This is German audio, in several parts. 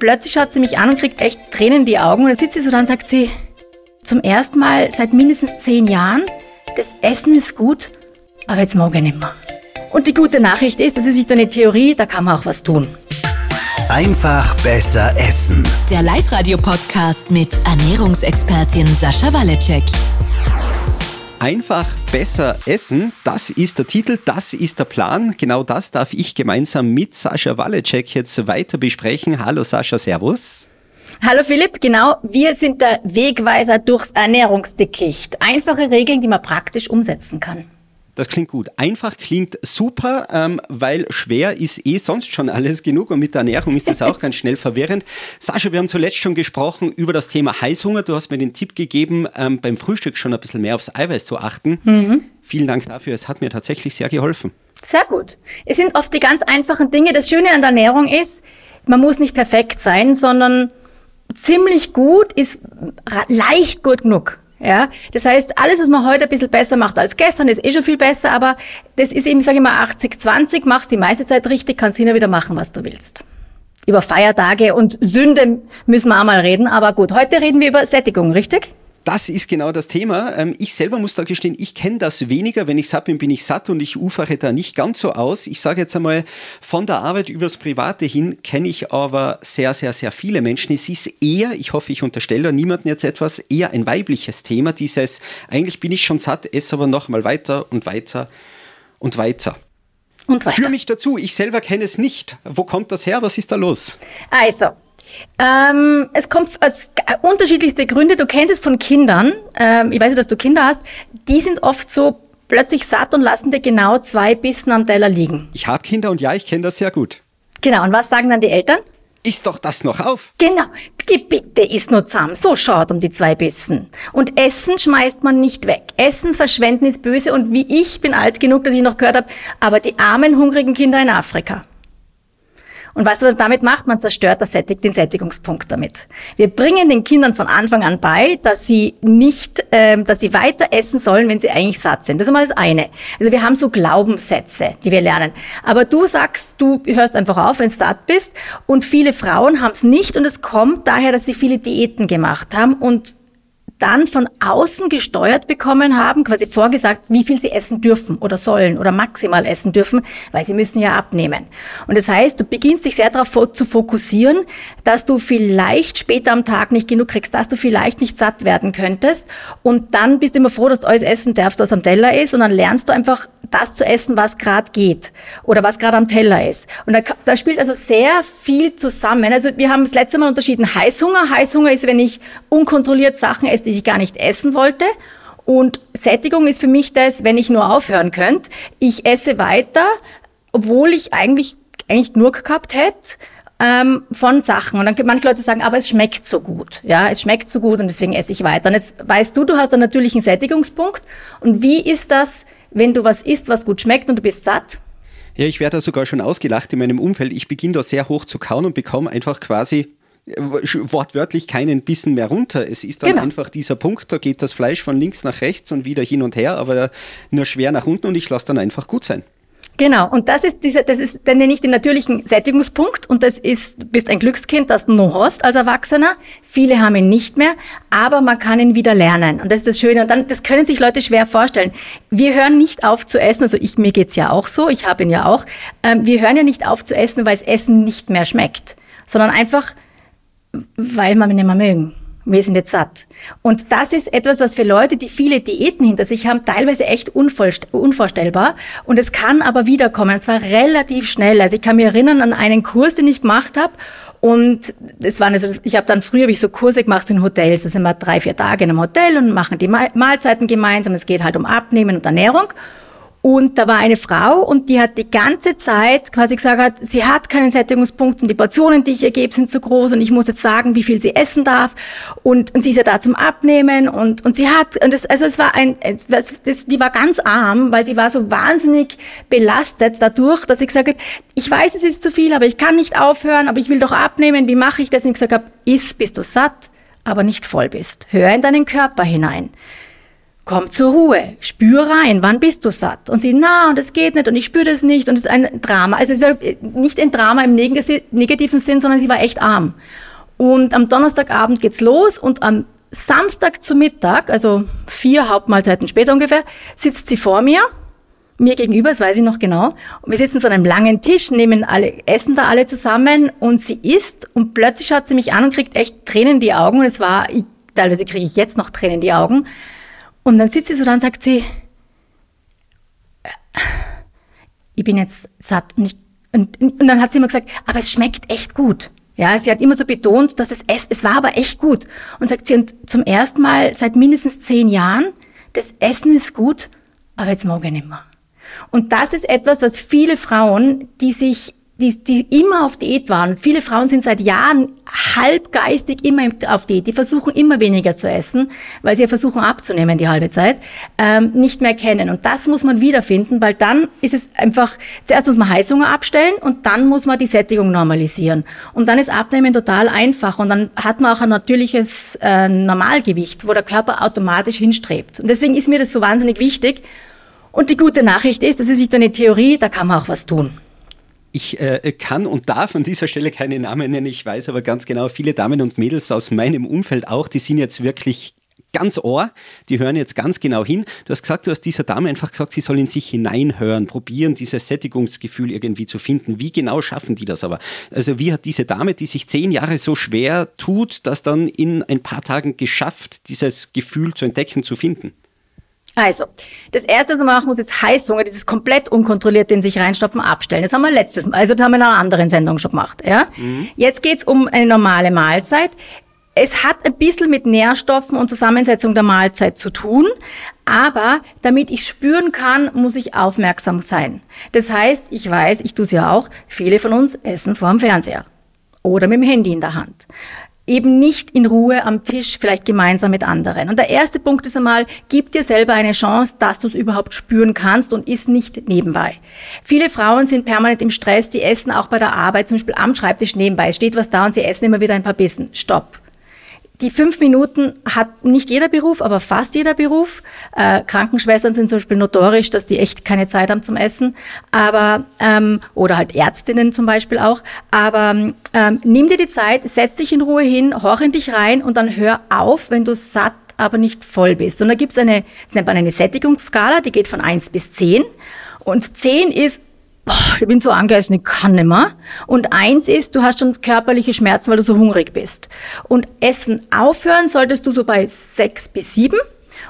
plötzlich schaut sie mich an und kriegt echt Tränen in die Augen. Und dann sitzt sie so da und sagt sie, zum ersten Mal seit mindestens zehn Jahren, das Essen ist gut, aber jetzt mag ich nicht mehr. Und die gute Nachricht ist, das ist nicht nur eine Theorie, da kann man auch was tun. Einfach besser essen. Der Live-Radio-Podcast mit Ernährungsexpertin Sascha Waleczek. Einfach besser essen, das ist der Titel, das ist der Plan. Genau das darf ich gemeinsam mit Sascha Waleczek jetzt weiter besprechen. Hallo Sascha, Servus. Hallo Philipp, genau, wir sind der Wegweiser durchs Ernährungsdickicht. Einfache Regeln, die man praktisch umsetzen kann. Das klingt gut. Einfach klingt super, ähm, weil schwer ist eh sonst schon alles genug und mit der Ernährung ist das auch ganz schnell verwirrend. Sascha, wir haben zuletzt schon gesprochen über das Thema Heißhunger. Du hast mir den Tipp gegeben, ähm, beim Frühstück schon ein bisschen mehr aufs Eiweiß zu achten. Mhm. Vielen Dank dafür. Es hat mir tatsächlich sehr geholfen. Sehr gut. Es sind oft die ganz einfachen Dinge. Das Schöne an der Ernährung ist, man muss nicht perfekt sein, sondern ziemlich gut ist leicht gut genug. Ja, das heißt, alles, was man heute ein bisschen besser macht als gestern, ist eh schon viel besser, aber das ist eben, sage ich mal, 80-20, machst die meiste Zeit richtig, kannst hinterher wieder machen, was du willst. Über Feiertage und Sünde müssen wir auch mal reden, aber gut, heute reden wir über Sättigung, richtig? Das ist genau das Thema. Ähm, ich selber muss da gestehen, ich kenne das weniger. Wenn ich satt bin, bin ich satt und ich ufere da nicht ganz so aus. Ich sage jetzt einmal, von der Arbeit übers Private hin kenne ich aber sehr, sehr, sehr viele Menschen. Es ist eher, ich hoffe, ich unterstelle niemanden jetzt etwas, eher ein weibliches Thema. Dieses, eigentlich bin ich schon satt, esse aber noch mal weiter und weiter und weiter. Und weiter. Führ mich dazu, ich selber kenne es nicht. Wo kommt das her? Was ist da los? Also, ähm, es kommt aus unterschiedlichste Gründe. Du kennst es von Kindern. Ähm, ich weiß ja, dass du Kinder hast. Die sind oft so plötzlich satt und lassen dir genau zwei Bissen am Teller liegen. Ich habe Kinder und ja, ich kenne das sehr gut. Genau. Und was sagen dann die Eltern? Ist doch das noch auf? Genau. Bitte ist nur zahm. So schaut um die zwei Bissen. Und Essen schmeißt man nicht weg. Essen verschwenden ist böse und wie ich bin alt genug, dass ich noch gehört habe, aber die armen, hungrigen Kinder in Afrika. Und weißt du, was man damit macht? Man zerstört das Sättig, den Sättigungspunkt damit. Wir bringen den Kindern von Anfang an bei, dass sie nicht, ähm, dass sie weiter essen sollen, wenn sie eigentlich satt sind. Das ist mal das eine. Also wir haben so Glaubenssätze, die wir lernen. Aber du sagst, du hörst einfach auf, wenn du satt bist. Und viele Frauen haben es nicht. Und es kommt daher, dass sie viele Diäten gemacht haben und dann von außen gesteuert bekommen haben, quasi vorgesagt, wie viel sie essen dürfen oder sollen oder maximal essen dürfen, weil sie müssen ja abnehmen. Und das heißt, du beginnst dich sehr darauf zu fokussieren, dass du vielleicht später am Tag nicht genug kriegst, dass du vielleicht nicht satt werden könntest. Und dann bist du immer froh, dass du alles essen darfst, was am Teller ist. Und dann lernst du einfach das zu essen, was gerade geht oder was gerade am Teller ist. Und da, da spielt also sehr viel zusammen. Also wir haben das letzte Mal unterschieden Heißhunger. Heißhunger ist, wenn ich unkontrolliert Sachen esse, die ich gar nicht essen wollte. Und Sättigung ist für mich das, wenn ich nur aufhören könnte. Ich esse weiter, obwohl ich eigentlich, eigentlich genug gehabt hätte ähm, von Sachen. Und dann manche Leute sagen, aber es schmeckt so gut. Ja, es schmeckt so gut und deswegen esse ich weiter. Und jetzt weißt du, du hast einen natürlichen Sättigungspunkt. Und wie ist das, wenn du was isst, was gut schmeckt und du bist satt? Ja, ich werde da sogar schon ausgelacht in meinem Umfeld. Ich beginne da sehr hoch zu kauen und bekomme einfach quasi wortwörtlich keinen Bissen mehr runter. Es ist dann genau. einfach dieser Punkt, da geht das Fleisch von links nach rechts und wieder hin und her, aber nur schwer nach unten und ich lasse dann einfach gut sein. Genau, und das ist dieser, das ist, dann nenne ich den natürlichen Sättigungspunkt und das ist, du bist ein Glückskind, das du noch hast als Erwachsener. Viele haben ihn nicht mehr, aber man kann ihn wieder lernen. Und das ist das Schöne. Und dann, das können sich Leute schwer vorstellen. Wir hören nicht auf zu essen, also ich, mir geht's ja auch so, ich habe ihn ja auch. Ähm, wir hören ja nicht auf zu essen, weil das Essen nicht mehr schmeckt, sondern einfach, weil wir ihn nicht mehr mögen wir sind jetzt satt. Und das ist etwas, was für Leute, die viele Diäten hinter sich haben, teilweise echt unvorstellbar. Und es kann aber wiederkommen, und zwar relativ schnell. Also ich kann mich erinnern an einen Kurs, den ich gemacht habe. Und es waren also, ich habe dann früher hab ich so Kurse gemacht in Hotels. Da sind wir drei, vier Tage in einem Hotel und machen die Mahlzeiten gemeinsam. Es geht halt um Abnehmen und Ernährung. Und da war eine Frau und die hat die ganze Zeit quasi gesagt, sie hat keinen Sättigungspunkt und die Portionen, die ich ihr gebe, sind zu groß und ich muss jetzt sagen, wie viel sie essen darf. Und, und sie ist ja da zum Abnehmen und, und sie hat, und das, also es war ein, das, das, die war ganz arm, weil sie war so wahnsinnig belastet dadurch, dass ich gesagt habe, ich weiß, es ist zu viel, aber ich kann nicht aufhören, aber ich will doch abnehmen, wie mache ich das? Und ich gesagt habe, iss, bis du satt, aber nicht voll bist. Hör in deinen Körper hinein. Komm zur Ruhe, spür rein, wann bist du satt? Und sie, na, und es geht nicht und ich spüre das nicht und es ist ein Drama. Also es war nicht ein Drama im negativen Sinn, sondern sie war echt arm. Und am Donnerstagabend geht's los und am Samstag zu Mittag, also vier Hauptmahlzeiten später ungefähr, sitzt sie vor mir, mir gegenüber, das weiß ich noch genau. Und wir sitzen an einem langen Tisch, nehmen alle, essen da alle zusammen und sie isst und plötzlich schaut sie mich an und kriegt echt Tränen in die Augen und es war, ich, teilweise kriege ich jetzt noch Tränen in die Augen. Und dann sitzt sie so da und sagt sie, ich bin jetzt satt. Und, ich, und, und dann hat sie immer gesagt, aber es schmeckt echt gut. Ja, sie hat immer so betont, dass es, es, es war aber echt gut. Und sagt sie, und zum ersten Mal seit mindestens zehn Jahren, das Essen ist gut, aber jetzt mag ich nicht mehr. Und das ist etwas, was viele Frauen, die sich die, die immer auf Diät waren. Viele Frauen sind seit Jahren halbgeistig immer auf Diät. Die versuchen immer weniger zu essen, weil sie ja versuchen abzunehmen die halbe Zeit, ähm, nicht mehr kennen. Und das muss man wiederfinden, weil dann ist es einfach, zuerst muss man Heißhunger abstellen und dann muss man die Sättigung normalisieren. Und dann ist Abnehmen total einfach und dann hat man auch ein natürliches äh, Normalgewicht, wo der Körper automatisch hinstrebt. Und deswegen ist mir das so wahnsinnig wichtig. Und die gute Nachricht ist, das ist nicht nur eine Theorie, da kann man auch was tun. Ich äh, kann und darf an dieser Stelle keine Namen nennen. Ich weiß aber ganz genau, viele Damen und Mädels aus meinem Umfeld auch, die sind jetzt wirklich ganz ohr, die hören jetzt ganz genau hin. Du hast gesagt, du hast dieser Dame einfach gesagt, sie soll in sich hineinhören, probieren, dieses Sättigungsgefühl irgendwie zu finden. Wie genau schaffen die das aber? Also wie hat diese Dame, die sich zehn Jahre so schwer tut, das dann in ein paar Tagen geschafft, dieses Gefühl zu entdecken, zu finden? Also, das erste, was man machen muss, ist Heißhunger, dieses komplett unkontrolliert in sich reinstopfen, abstellen. Das haben wir letztes Mal, also das haben wir in einer anderen Sendung schon gemacht. Ja? Mhm. Jetzt geht's um eine normale Mahlzeit. Es hat ein bisschen mit Nährstoffen und Zusammensetzung der Mahlzeit zu tun, aber damit ich spüren kann, muss ich aufmerksam sein. Das heißt, ich weiß, ich tue es ja auch, viele von uns essen vor dem Fernseher oder mit dem Handy in der Hand eben nicht in Ruhe am Tisch, vielleicht gemeinsam mit anderen. Und der erste Punkt ist einmal, gib dir selber eine Chance, dass du es überhaupt spüren kannst und ist nicht nebenbei. Viele Frauen sind permanent im Stress, die essen auch bei der Arbeit, zum Beispiel am Schreibtisch nebenbei. Es steht was da und sie essen immer wieder ein paar Bissen. Stopp. Die fünf Minuten hat nicht jeder Beruf, aber fast jeder Beruf. Äh, Krankenschwestern sind zum Beispiel notorisch, dass die echt keine Zeit haben zum Essen, aber ähm, oder halt Ärztinnen zum Beispiel auch. Aber ähm, nimm dir die Zeit, setz dich in Ruhe hin, horch in dich rein und dann hör auf, wenn du satt aber nicht voll bist. Und da gibt's eine, das nennt man eine Sättigungsskala, die geht von eins bis zehn. Und zehn ist ich bin so angeessen, ich kann nicht mehr. Und eins ist, du hast schon körperliche Schmerzen, weil du so hungrig bist. Und Essen aufhören solltest du so bei sechs bis sieben.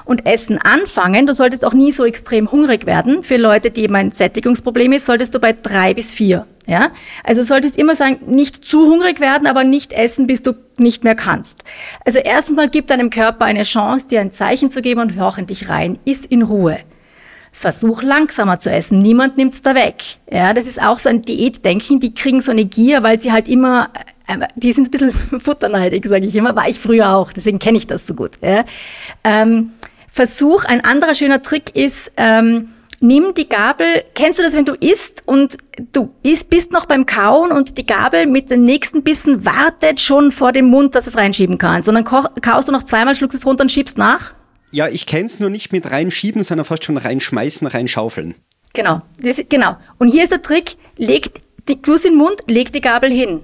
Und Essen anfangen, du solltest auch nie so extrem hungrig werden. Für Leute, die eben ein Sättigungsproblem ist, solltest du bei drei bis vier. Ja? Also solltest immer sagen, nicht zu hungrig werden, aber nicht essen, bis du nicht mehr kannst. Also erstens mal gib deinem Körper eine Chance, dir ein Zeichen zu geben und hör in dich rein. Iss in Ruhe. Versuch langsamer zu essen. Niemand nimmt's da weg. Ja, das ist auch so ein Diätdenken. Die kriegen so eine Gier, weil sie halt immer, äh, die sind ein bisschen futterneidig, sage ich immer. War ich früher auch. Deswegen kenne ich das so gut. Ja. Ähm, Versuch, ein anderer schöner Trick ist, ähm, nimm die Gabel, kennst du das, wenn du isst und du isst, bist noch beim Kauen und die Gabel mit den nächsten Bissen wartet schon vor dem Mund, dass es reinschieben kannst. Und dann kaust du noch zweimal, schluckst es runter und schiebst nach? Ja, ich kenne es nur nicht mit reinschieben, sondern fast schon reinschmeißen, reinschaufeln. Genau, das, genau. Und hier ist der Trick, legt die Kuss in den Mund, leg die Gabel hin.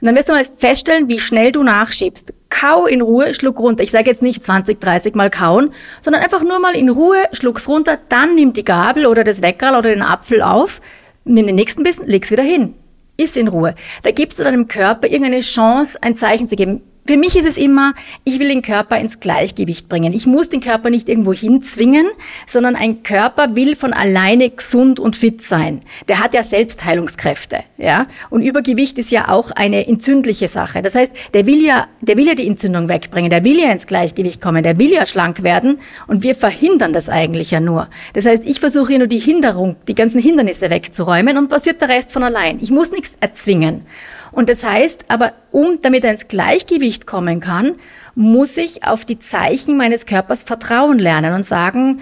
Und dann wirst du mal feststellen, wie schnell du nachschiebst. Kau in Ruhe, schluck runter. Ich sage jetzt nicht 20, 30 Mal kauen, sondern einfach nur mal in Ruhe, schluck's runter, dann nimm die Gabel oder das Weckerl oder den Apfel auf, nimm den nächsten Bissen, leg's wieder hin. Iss in Ruhe. Da gibst du deinem Körper irgendeine Chance, ein Zeichen zu geben. Für mich ist es immer, ich will den Körper ins Gleichgewicht bringen. Ich muss den Körper nicht irgendwo hinzwingen, sondern ein Körper will von alleine gesund und fit sein. Der hat ja Selbstheilungskräfte, ja. Und Übergewicht ist ja auch eine entzündliche Sache. Das heißt, der will ja, der will ja die Entzündung wegbringen. Der will ja ins Gleichgewicht kommen. Der will ja schlank werden. Und wir verhindern das eigentlich ja nur. Das heißt, ich versuche hier nur die Hinderung, die ganzen Hindernisse wegzuräumen und passiert der Rest von allein. Ich muss nichts erzwingen. Und das heißt, aber um damit er ins Gleichgewicht kommen kann, muss ich auf die Zeichen meines Körpers vertrauen lernen und sagen,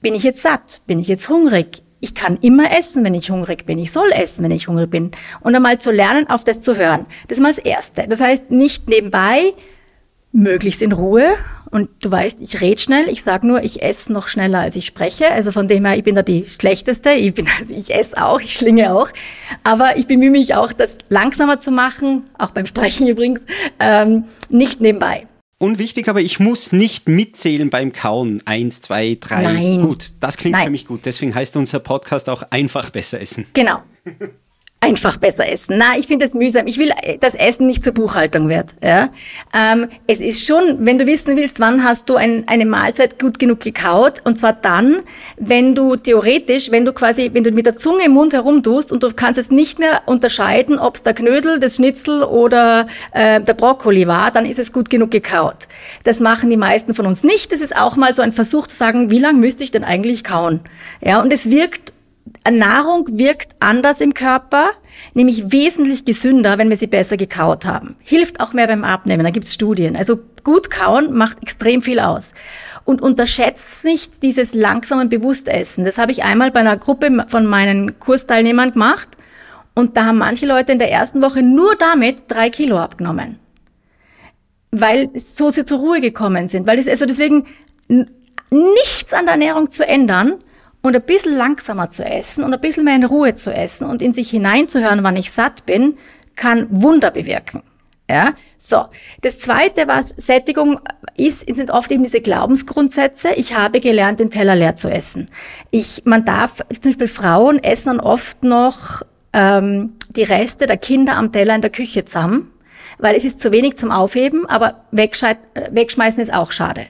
bin ich jetzt satt? Bin ich jetzt hungrig? Ich kann immer essen, wenn ich hungrig bin. Ich soll essen, wenn ich hungrig bin. Und einmal zu lernen, auf das zu hören. Das ist mal das Erste. Das heißt, nicht nebenbei möglichst in Ruhe. Und du weißt, ich rede schnell, ich sage nur, ich esse noch schneller, als ich spreche. Also von dem her, ich bin da die Schlechteste. Ich, bin, also ich esse auch, ich schlinge auch. Aber ich bemühe mich auch, das langsamer zu machen, auch beim Sprechen übrigens, ähm, nicht nebenbei. Unwichtig, aber ich muss nicht mitzählen beim Kauen. Eins, zwei, drei. Nein. Gut, das klingt Nein. für mich gut. Deswegen heißt unser Podcast auch einfach besser essen. Genau. Einfach besser essen. Na, ich finde das mühsam. Ich will, äh, dass Essen nicht zur Buchhaltung wird. Ja? Ähm, es ist schon, wenn du wissen willst, wann hast du ein, eine Mahlzeit gut genug gekaut, und zwar dann, wenn du theoretisch, wenn du quasi, wenn du mit der Zunge im Mund herumtust und du kannst es nicht mehr unterscheiden, ob es der Knödel, das Schnitzel oder äh, der Brokkoli war, dann ist es gut genug gekaut. Das machen die meisten von uns nicht. Das ist auch mal so ein Versuch zu sagen, wie lange müsste ich denn eigentlich kauen? Ja, und es wirkt Nahrung wirkt anders im Körper, nämlich wesentlich gesünder, wenn wir sie besser gekaut haben. Hilft auch mehr beim Abnehmen, da gibt's Studien. Also gut kauen macht extrem viel aus. Und unterschätzt nicht dieses langsame Bewusstessen. Das habe ich einmal bei einer Gruppe von meinen Kursteilnehmern gemacht. Und da haben manche Leute in der ersten Woche nur damit drei Kilo abgenommen. Weil so sie zur Ruhe gekommen sind. Weil es also deswegen nichts an der Ernährung zu ändern, und ein bisschen langsamer zu essen und ein bisschen mehr in Ruhe zu essen und in sich hineinzuhören, wann ich satt bin, kann Wunder bewirken. Ja, so. Das zweite, was Sättigung ist, sind oft eben diese Glaubensgrundsätze. Ich habe gelernt, den Teller leer zu essen. Ich, man darf, zum Beispiel Frauen essen dann oft noch ähm, die Reste der Kinder am Teller in der Küche zusammen, weil es ist zu wenig zum Aufheben, aber äh, wegschmeißen ist auch schade.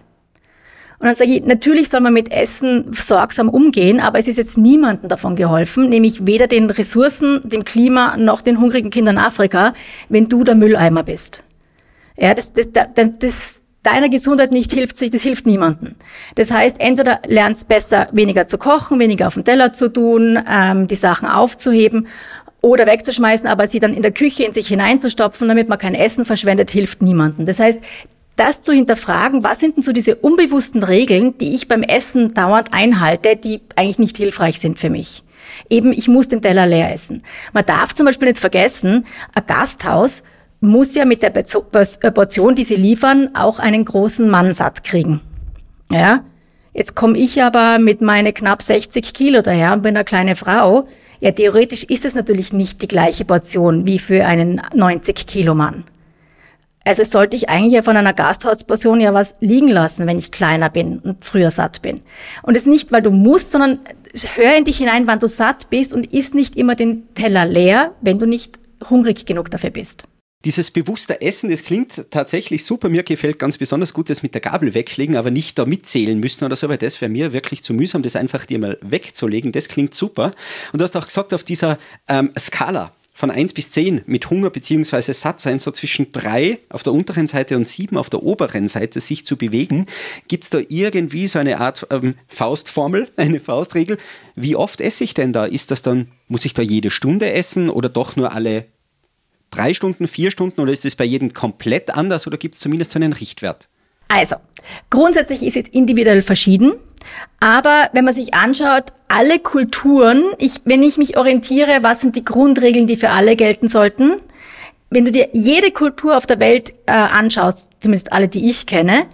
Und dann sage ich, natürlich soll man mit Essen sorgsam umgehen, aber es ist jetzt niemandem davon geholfen, nämlich weder den Ressourcen, dem Klima noch den hungrigen Kindern Afrika, wenn du der Mülleimer bist. Ja, das, das, das, das deiner Gesundheit nicht hilft sich, das hilft niemandem. Das heißt, entweder lernst besser, weniger zu kochen, weniger auf den Teller zu tun, ähm, die Sachen aufzuheben oder wegzuschmeißen, aber sie dann in der Küche in sich hineinzustopfen, damit man kein Essen verschwendet, hilft niemandem. Das heißt, das zu hinterfragen, was sind denn so diese unbewussten Regeln, die ich beim Essen dauernd einhalte, die eigentlich nicht hilfreich sind für mich. Eben, ich muss den Teller leer essen. Man darf zum Beispiel nicht vergessen, ein Gasthaus muss ja mit der äh, Portion, die sie liefern, auch einen großen Mann satt kriegen. Ja? Jetzt komme ich aber mit meine knapp 60 Kilo daher und bin eine kleine Frau. Ja, theoretisch ist es natürlich nicht die gleiche Portion wie für einen 90 Kilo Mann. Also sollte ich eigentlich ja von einer Gasthausportion ja was liegen lassen, wenn ich kleiner bin und früher satt bin. Und es nicht, weil du musst, sondern hör in dich hinein, wann du satt bist und isst nicht immer den Teller leer, wenn du nicht hungrig genug dafür bist. Dieses bewusste Essen, das klingt tatsächlich super. Mir gefällt ganz besonders gut das mit der Gabel weglegen, aber nicht da mitzählen müssen oder so, weil das wäre mir wirklich zu mühsam, das einfach dir mal wegzulegen. Das klingt super. Und du hast auch gesagt, auf dieser ähm, Skala von 1 bis 10 mit Hunger bzw. Sattsein so zwischen 3 auf der unteren Seite und 7 auf der oberen Seite sich zu bewegen. Gibt es da irgendwie so eine Art ähm, Faustformel, eine Faustregel? Wie oft esse ich denn da? Ist das dann, muss ich da jede Stunde essen oder doch nur alle drei Stunden, vier Stunden oder ist es bei jedem komplett anders oder gibt es zumindest so einen Richtwert? Also, grundsätzlich ist es individuell verschieden, aber wenn man sich anschaut, alle Kulturen, ich, wenn ich mich orientiere, was sind die Grundregeln, die für alle gelten sollten, wenn du dir jede Kultur auf der Welt äh, anschaust, zumindest alle, die ich kenne,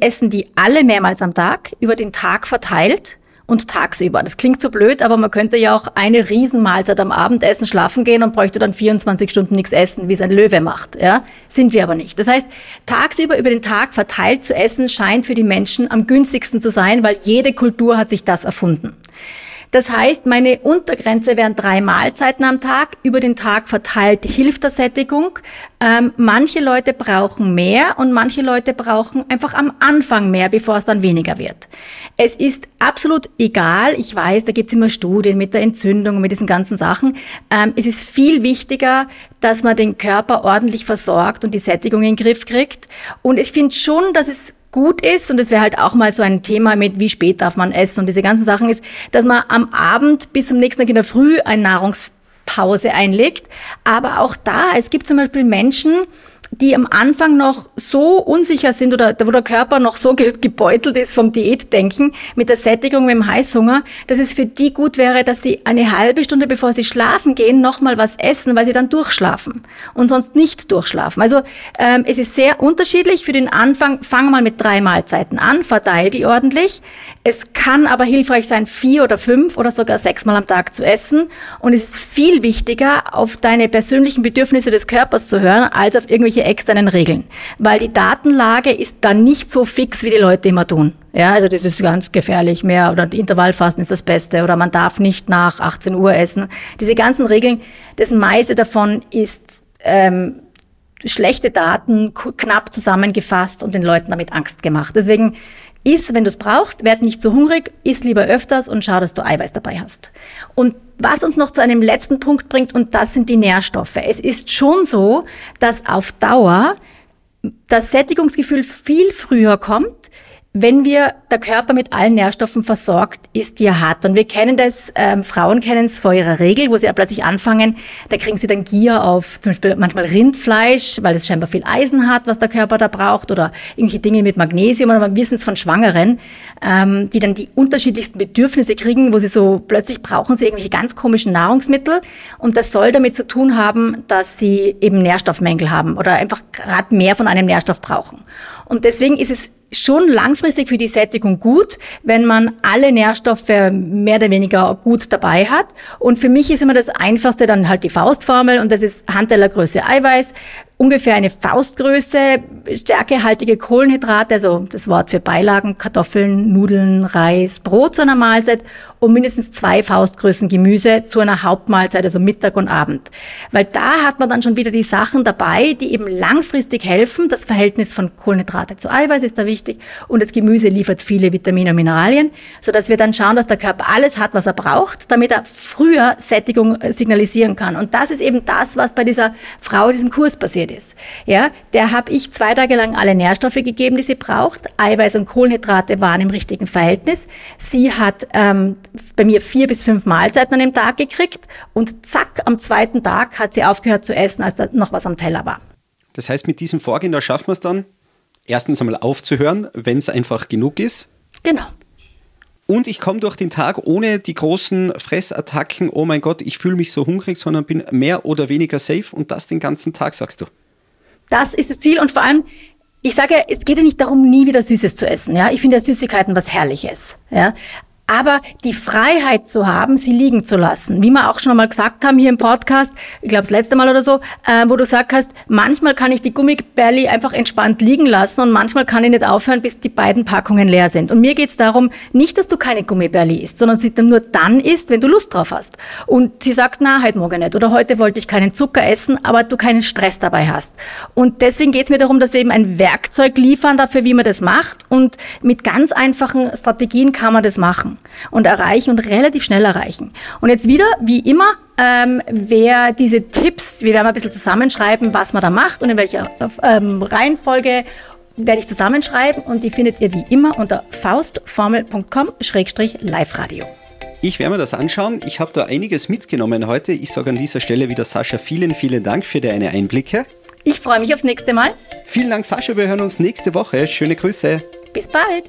essen die alle mehrmals am Tag, über den Tag verteilt und tagsüber. Das klingt so blöd, aber man könnte ja auch eine Riesenmahlzeit am Abendessen schlafen gehen und bräuchte dann 24 Stunden nichts essen, wie es ein Löwe macht. Ja? Sind wir aber nicht. Das heißt, tagsüber über den Tag verteilt zu essen, scheint für die Menschen am günstigsten zu sein, weil jede Kultur hat sich das erfunden. Das heißt, meine Untergrenze wären drei Mahlzeiten am Tag. Über den Tag verteilt hilft der Sättigung. Ähm, manche Leute brauchen mehr und manche Leute brauchen einfach am Anfang mehr, bevor es dann weniger wird. Es ist absolut egal. Ich weiß, da gibt's immer Studien mit der Entzündung und mit diesen ganzen Sachen. Ähm, es ist viel wichtiger, dass man den Körper ordentlich versorgt und die Sättigung in den Griff kriegt. Und ich finde schon, dass es gut ist, und das wäre halt auch mal so ein Thema mit, wie spät darf man essen und diese ganzen Sachen ist, dass man am Abend bis zum nächsten Tag in der Früh eine Nahrungspause einlegt. Aber auch da, es gibt zum Beispiel Menschen, die am Anfang noch so unsicher sind oder wo der Körper noch so gebeutelt ist vom Diätdenken mit der Sättigung, mit dem Heißhunger, dass es für die gut wäre, dass sie eine halbe Stunde bevor sie schlafen gehen, nochmal was essen, weil sie dann durchschlafen und sonst nicht durchschlafen. Also ähm, es ist sehr unterschiedlich. Für den Anfang fang mal mit drei Mahlzeiten an, verteil die ordentlich. Es kann aber hilfreich sein, vier oder fünf oder sogar sechsmal am Tag zu essen. Und es ist viel wichtiger, auf deine persönlichen Bedürfnisse des Körpers zu hören, als auf irgendwelche externen Regeln. Weil die Datenlage ist dann nicht so fix, wie die Leute immer tun. Ja, also das ist ganz gefährlich mehr oder Intervallfasten ist das Beste oder man darf nicht nach 18 Uhr essen. Diese ganzen Regeln, das meiste davon ist ähm, schlechte Daten, knapp zusammengefasst und den Leuten damit Angst gemacht. Deswegen Iss, wenn du es brauchst, werd nicht zu hungrig, iss lieber öfters und schau, dass du Eiweiß dabei hast. Und was uns noch zu einem letzten Punkt bringt, und das sind die Nährstoffe. Es ist schon so, dass auf Dauer das Sättigungsgefühl viel früher kommt, wenn wir der Körper mit allen Nährstoffen versorgt ist, die hat. Und wir kennen das, ähm, Frauen kennen es vor ihrer Regel, wo sie dann plötzlich anfangen, da kriegen sie dann Gier auf zum Beispiel manchmal Rindfleisch, weil es scheinbar viel Eisen hat, was der Körper da braucht, oder irgendwelche Dinge mit Magnesium, oder wir wissen es von Schwangeren, ähm, die dann die unterschiedlichsten Bedürfnisse kriegen, wo sie so plötzlich brauchen sie irgendwelche ganz komischen Nahrungsmittel. Und das soll damit zu tun haben, dass sie eben Nährstoffmängel haben oder einfach gerade mehr von einem Nährstoff brauchen. Und deswegen ist es schon langfristig für die Sättigung gut, wenn man alle Nährstoffe mehr oder weniger gut dabei hat. Und für mich ist immer das Einfachste dann halt die Faustformel und das ist Handtellergröße Eiweiß, ungefähr eine Faustgröße, stärkehaltige Kohlenhydrate, also das Wort für Beilagen, Kartoffeln, Nudeln, Reis, Brot zu einer Mahlzeit und mindestens zwei Faustgrößen Gemüse zu einer Hauptmahlzeit, also Mittag und Abend. Weil da hat man dann schon wieder die Sachen dabei, die eben langfristig helfen. Das Verhältnis von Kohlenhydrate zu Eiweiß ist da wichtig und das Gemüse liefert viele Vitamine und Mineralien, sodass wir dann schauen, dass der Körper alles hat, was er braucht, damit er früher Sättigung signalisieren kann. Und das ist eben das, was bei dieser Frau, diesem Kurs passiert ist. Ja, der habe ich zwei Tage lang alle Nährstoffe gegeben, die sie braucht. Eiweiß und Kohlenhydrate waren im richtigen Verhältnis. Sie hat ähm, bei mir vier bis fünf Mahlzeiten an dem Tag gekriegt und zack, am zweiten Tag hat sie aufgehört zu essen, als da noch was am Teller war. Das heißt, mit diesem Vorgehen, da schaffen wir es dann, erstens einmal aufzuhören, wenn es einfach genug ist. Genau. Und ich komme durch den Tag ohne die großen Fressattacken, oh mein Gott, ich fühle mich so hungrig, sondern bin mehr oder weniger safe und das den ganzen Tag, sagst du. Das ist das Ziel und vor allem, ich sage, es geht ja nicht darum, nie wieder Süßes zu essen. Ja, ich finde ja Süßigkeiten was Herrliches. Ja, aber die Freiheit zu haben, sie liegen zu lassen. Wie wir auch schon mal gesagt haben hier im Podcast, ich glaube das letzte Mal oder so, äh, wo du gesagt hast, manchmal kann ich die Gummibärli einfach entspannt liegen lassen und manchmal kann ich nicht aufhören, bis die beiden Packungen leer sind. Und mir geht es darum, nicht, dass du keine Gummibärli isst, sondern sie dann nur dann isst, wenn du Lust drauf hast. Und sie sagt, na, heute morgen nicht. Oder heute wollte ich keinen Zucker essen, aber du keinen Stress dabei hast. Und deswegen geht es mir darum, dass wir eben ein Werkzeug liefern dafür, wie man das macht. Und mit ganz einfachen Strategien kann man das machen und erreichen und relativ schnell erreichen. Und jetzt wieder, wie immer, ähm, wer diese Tipps, wir werden ein bisschen zusammenschreiben, was man da macht und in welcher ähm, Reihenfolge werde ich zusammenschreiben und die findet ihr wie immer unter faustformel.com-live-radio. Ich werde mir das anschauen. Ich habe da einiges mitgenommen heute. Ich sage an dieser Stelle wieder Sascha, vielen, vielen Dank für deine Einblicke. Ich freue mich aufs nächste Mal. Vielen Dank, Sascha. Wir hören uns nächste Woche. Schöne Grüße. Bis bald.